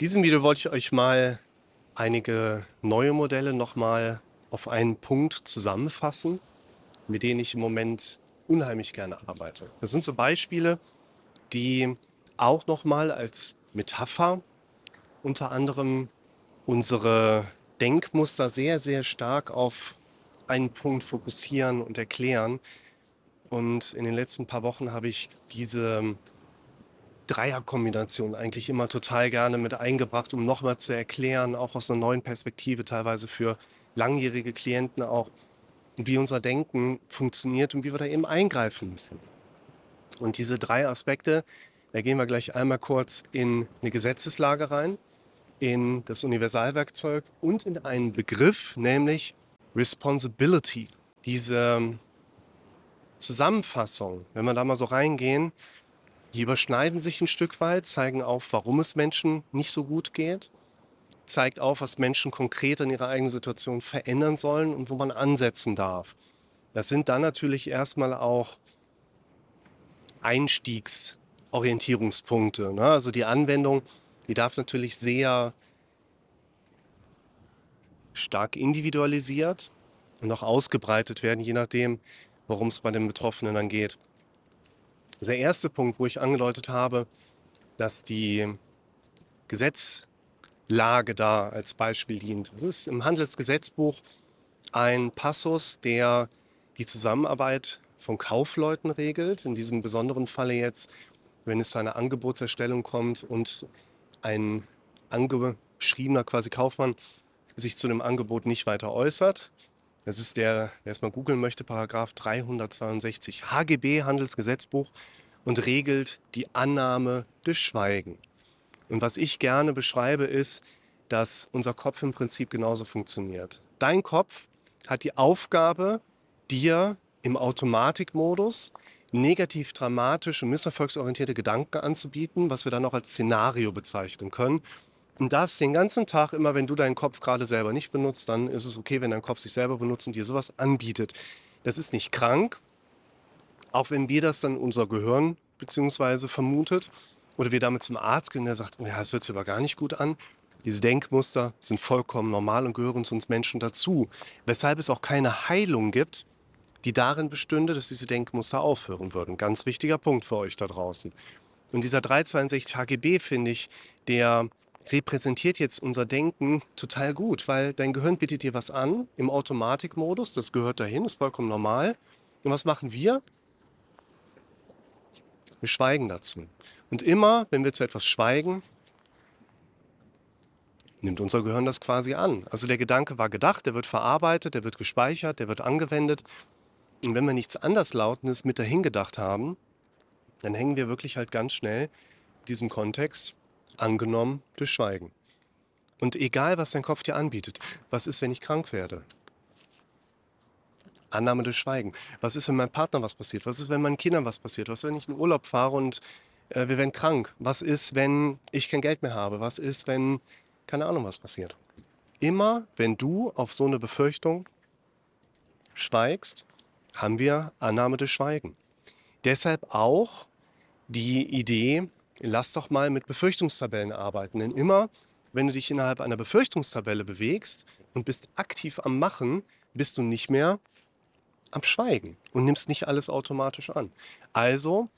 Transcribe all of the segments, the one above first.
diesem Video wollte ich euch mal einige neue Modelle nochmal auf einen Punkt zusammenfassen, mit denen ich im Moment unheimlich gerne arbeite. Das sind so Beispiele, die auch nochmal als Metapher unter anderem unsere Denkmuster sehr, sehr stark auf einen Punkt fokussieren und erklären. Und in den letzten paar Wochen habe ich diese Dreierkombination eigentlich immer total gerne mit eingebracht, um nochmal zu erklären, auch aus einer neuen Perspektive, teilweise für langjährige Klienten auch, wie unser Denken funktioniert und wie wir da eben eingreifen müssen. Und diese drei Aspekte, da gehen wir gleich einmal kurz in eine Gesetzeslage rein, in das Universalwerkzeug und in einen Begriff, nämlich Responsibility. Diese Zusammenfassung, wenn wir da mal so reingehen, die überschneiden sich ein Stück weit, zeigen auf, warum es Menschen nicht so gut geht, zeigt auf, was Menschen konkret in ihrer eigenen Situation verändern sollen und wo man ansetzen darf. Das sind dann natürlich erstmal auch Einstiegsorientierungspunkte. Ne? Also die Anwendung, die darf natürlich sehr stark individualisiert und auch ausgebreitet werden, je nachdem, worum es bei den Betroffenen dann geht. Der erste Punkt, wo ich angedeutet habe, dass die Gesetzlage da als Beispiel dient. Das ist im Handelsgesetzbuch ein Passus, der die Zusammenarbeit von Kaufleuten regelt. In diesem besonderen Falle jetzt, wenn es zu einer Angebotserstellung kommt und ein angeschriebener quasi Kaufmann sich zu dem Angebot nicht weiter äußert, das ist der, wer es mal googeln möchte, Paragraph 362 HGB, Handelsgesetzbuch, und regelt die Annahme des Schweigen. Und was ich gerne beschreibe, ist, dass unser Kopf im Prinzip genauso funktioniert. Dein Kopf hat die Aufgabe, dir im Automatikmodus negativ dramatische, misserfolgsorientierte Gedanken anzubieten, was wir dann auch als Szenario bezeichnen können. Und das den ganzen Tag immer, wenn du deinen Kopf gerade selber nicht benutzt, dann ist es okay, wenn dein Kopf sich selber benutzt und dir sowas anbietet. Das ist nicht krank, auch wenn wir das dann unser Gehirn beziehungsweise vermutet oder wir damit zum Arzt gehen, der sagt, ja, das hört sich aber gar nicht gut an. Diese Denkmuster sind vollkommen normal und gehören zu uns Menschen dazu. Weshalb es auch keine Heilung gibt, die darin bestünde, dass diese Denkmuster aufhören würden. Ganz wichtiger Punkt für euch da draußen. Und dieser 362 HGB, finde ich, der repräsentiert jetzt unser Denken total gut, weil dein Gehirn bietet dir was an im Automatikmodus, das gehört dahin, ist vollkommen normal. Und was machen wir? Wir schweigen dazu. Und immer, wenn wir zu etwas schweigen, nimmt unser Gehirn das quasi an. Also der Gedanke war gedacht, der wird verarbeitet, der wird gespeichert, der wird angewendet. Und wenn wir nichts anderslautendes mit dahin gedacht haben, dann hängen wir wirklich halt ganz schnell diesem Kontext angenommen durch Schweigen. Und egal, was dein Kopf dir anbietet, was ist, wenn ich krank werde? Annahme durch Schweigen. Was ist, wenn meinem Partner was passiert? Was ist, wenn meinen Kindern was passiert? Was, wenn ich in den Urlaub fahre und äh, wir werden krank? Was ist, wenn ich kein Geld mehr habe? Was ist, wenn keine Ahnung, was passiert? Immer, wenn du auf so eine Befürchtung schweigst, haben wir Annahme durch Schweigen. Deshalb auch die Idee, lass doch mal mit Befürchtungstabellen arbeiten. Denn immer, wenn du dich innerhalb einer Befürchtungstabelle bewegst und bist aktiv am Machen, bist du nicht mehr am Schweigen und nimmst nicht alles automatisch an. Also,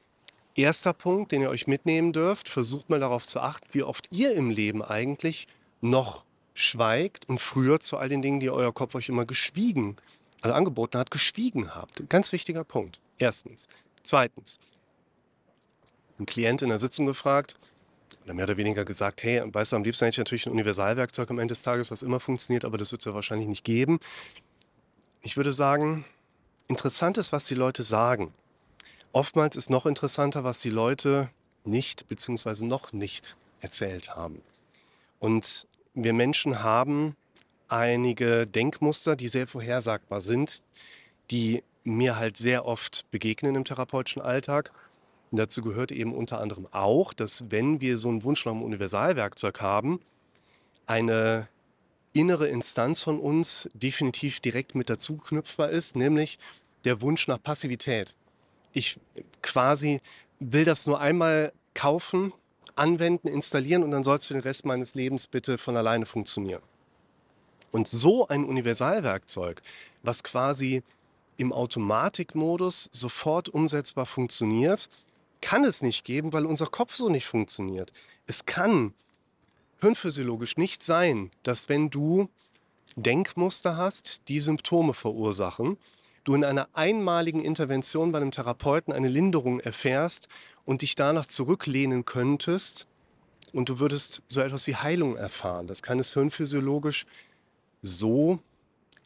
erster Punkt, den ihr euch mitnehmen dürft, versucht mal darauf zu achten, wie oft ihr im Leben eigentlich noch schweigt und früher zu all den Dingen, die euer Kopf euch immer geschwiegen, also angeboten hat, geschwiegen habt. Ganz wichtiger Punkt. Erstens. Zweitens. Ein Klient in der Sitzung gefragt, oder mehr oder weniger gesagt, hey, weißt du, am liebsten hätte ich natürlich ein Universalwerkzeug am Ende des Tages, was immer funktioniert, aber das wird es ja wahrscheinlich nicht geben. Ich würde sagen, interessant ist, was die Leute sagen. Oftmals ist noch interessanter, was die Leute nicht bzw. noch nicht erzählt haben. Und wir Menschen haben einige Denkmuster, die sehr vorhersagbar sind, die mir halt sehr oft begegnen im therapeutischen Alltag. Und dazu gehört eben unter anderem auch, dass wenn wir so einen Wunsch nach einem Universalwerkzeug haben, eine innere Instanz von uns definitiv direkt mit dazu knüpfbar ist, nämlich der Wunsch nach Passivität. Ich quasi will das nur einmal kaufen, anwenden, installieren und dann soll es für den Rest meines Lebens bitte von alleine funktionieren. Und so ein Universalwerkzeug, was quasi im Automatikmodus sofort umsetzbar funktioniert, kann es nicht geben, weil unser Kopf so nicht funktioniert. Es kann hirnphysiologisch nicht sein, dass wenn du Denkmuster hast, die Symptome verursachen, du in einer einmaligen Intervention bei einem Therapeuten eine Linderung erfährst und dich danach zurücklehnen könntest und du würdest so etwas wie Heilung erfahren. Das kann es hirnphysiologisch so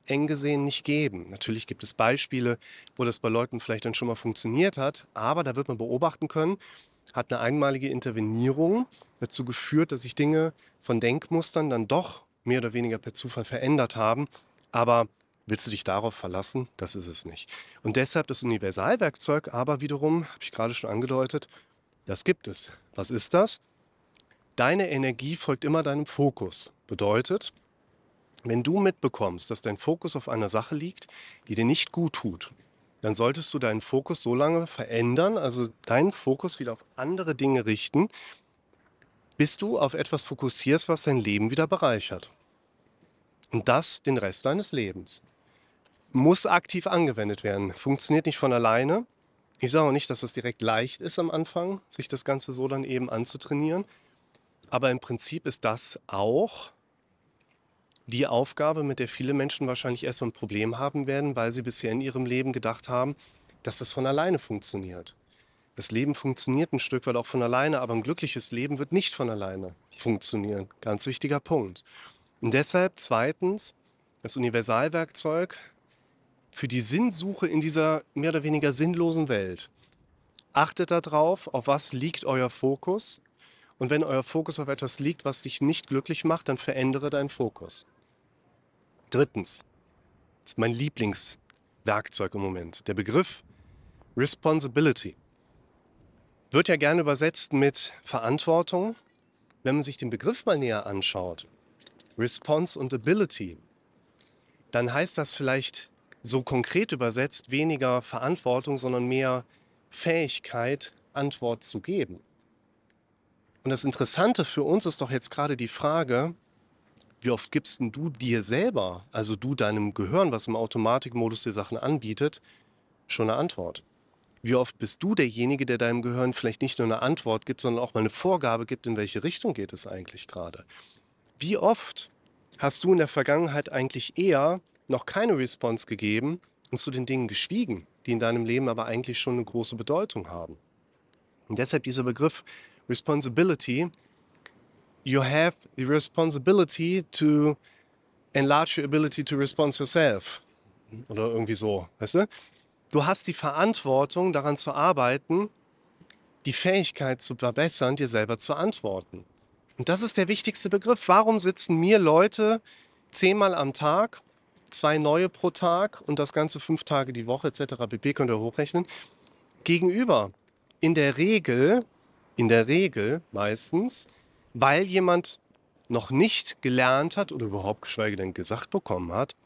eng gesehen nicht geben. Natürlich gibt es Beispiele, wo das bei Leuten vielleicht dann schon mal funktioniert hat, aber da wird man beobachten können, hat eine einmalige Intervenierung dazu geführt, dass sich Dinge von Denkmustern dann doch mehr oder weniger per Zufall verändert haben. Aber willst du dich darauf verlassen? Das ist es nicht. Und deshalb das Universalwerkzeug aber wiederum, habe ich gerade schon angedeutet, das gibt es. Was ist das? Deine Energie folgt immer deinem Fokus. Bedeutet, wenn du mitbekommst, dass dein Fokus auf einer Sache liegt, die dir nicht gut tut, dann solltest du deinen Fokus so lange verändern, also deinen Fokus wieder auf andere Dinge richten, bis du auf etwas fokussierst, was dein Leben wieder bereichert. Und das den Rest deines Lebens. Muss aktiv angewendet werden. Funktioniert nicht von alleine. Ich sage auch nicht, dass es direkt leicht ist am Anfang, sich das Ganze so dann eben anzutrainieren. Aber im Prinzip ist das auch die Aufgabe, mit der viele Menschen wahrscheinlich erstmal ein Problem haben werden, weil sie bisher in ihrem Leben gedacht haben, dass das von alleine funktioniert. Das Leben funktioniert ein Stück weit auch von alleine, aber ein glückliches Leben wird nicht von alleine funktionieren. Ganz wichtiger Punkt. Und deshalb zweitens das Universalwerkzeug für die Sinnsuche in dieser mehr oder weniger sinnlosen Welt. Achtet darauf, auf was liegt euer Fokus. Und wenn euer Fokus auf etwas liegt, was dich nicht glücklich macht, dann verändere deinen Fokus. Drittens, das ist mein Lieblingswerkzeug im Moment, der Begriff Responsibility. Wird ja gerne übersetzt mit Verantwortung. Wenn man sich den Begriff mal näher anschaut, Response und Ability, dann heißt das vielleicht so konkret übersetzt weniger Verantwortung, sondern mehr Fähigkeit, Antwort zu geben. Und das Interessante für uns ist doch jetzt gerade die Frage, wie oft gibst denn du dir selber, also du deinem Gehirn, was im Automatikmodus dir Sachen anbietet, schon eine Antwort? Wie oft bist du derjenige, der deinem Gehirn vielleicht nicht nur eine Antwort gibt, sondern auch mal eine Vorgabe gibt, in welche Richtung geht es eigentlich gerade? Wie oft hast du in der Vergangenheit eigentlich eher noch keine Response gegeben und zu den Dingen geschwiegen, die in deinem Leben aber eigentlich schon eine große Bedeutung haben? Und deshalb dieser Begriff Responsibility you have the responsibility to enlarge your ability to respond yourself. Oder irgendwie so, weißt du? Du hast die Verantwortung, daran zu arbeiten, die Fähigkeit zu verbessern, dir selber zu antworten. Und das ist der wichtigste Begriff. Warum sitzen mir Leute zehnmal am Tag, zwei neue pro Tag und das Ganze fünf Tage die Woche etc. pp. könnt ihr hochrechnen, gegenüber? In der Regel, in der Regel meistens weil jemand noch nicht gelernt hat oder überhaupt geschweige denn gesagt bekommen hat,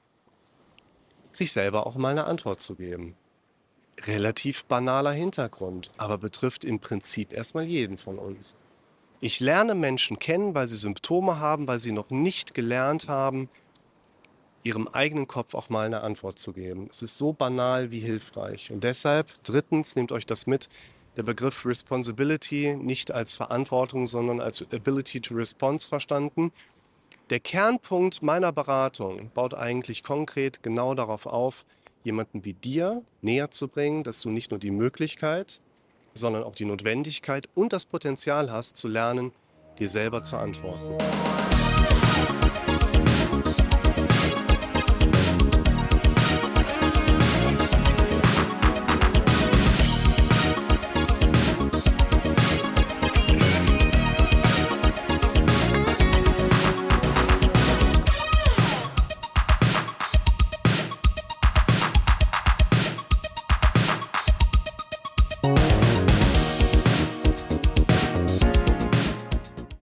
sich selber auch mal eine Antwort zu geben. Relativ banaler Hintergrund, aber betrifft im Prinzip erstmal jeden von uns. Ich lerne Menschen kennen, weil sie Symptome haben, weil sie noch nicht gelernt haben, ihrem eigenen Kopf auch mal eine Antwort zu geben. Es ist so banal wie hilfreich. Und deshalb, drittens, nehmt euch das mit, der Begriff Responsibility nicht als Verantwortung, sondern als Ability to Response verstanden. Der Kernpunkt meiner Beratung baut eigentlich konkret genau darauf auf, jemanden wie dir näher zu bringen, dass du nicht nur die Möglichkeit, sondern auch die Notwendigkeit und das Potenzial hast, zu lernen, dir selber zu antworten.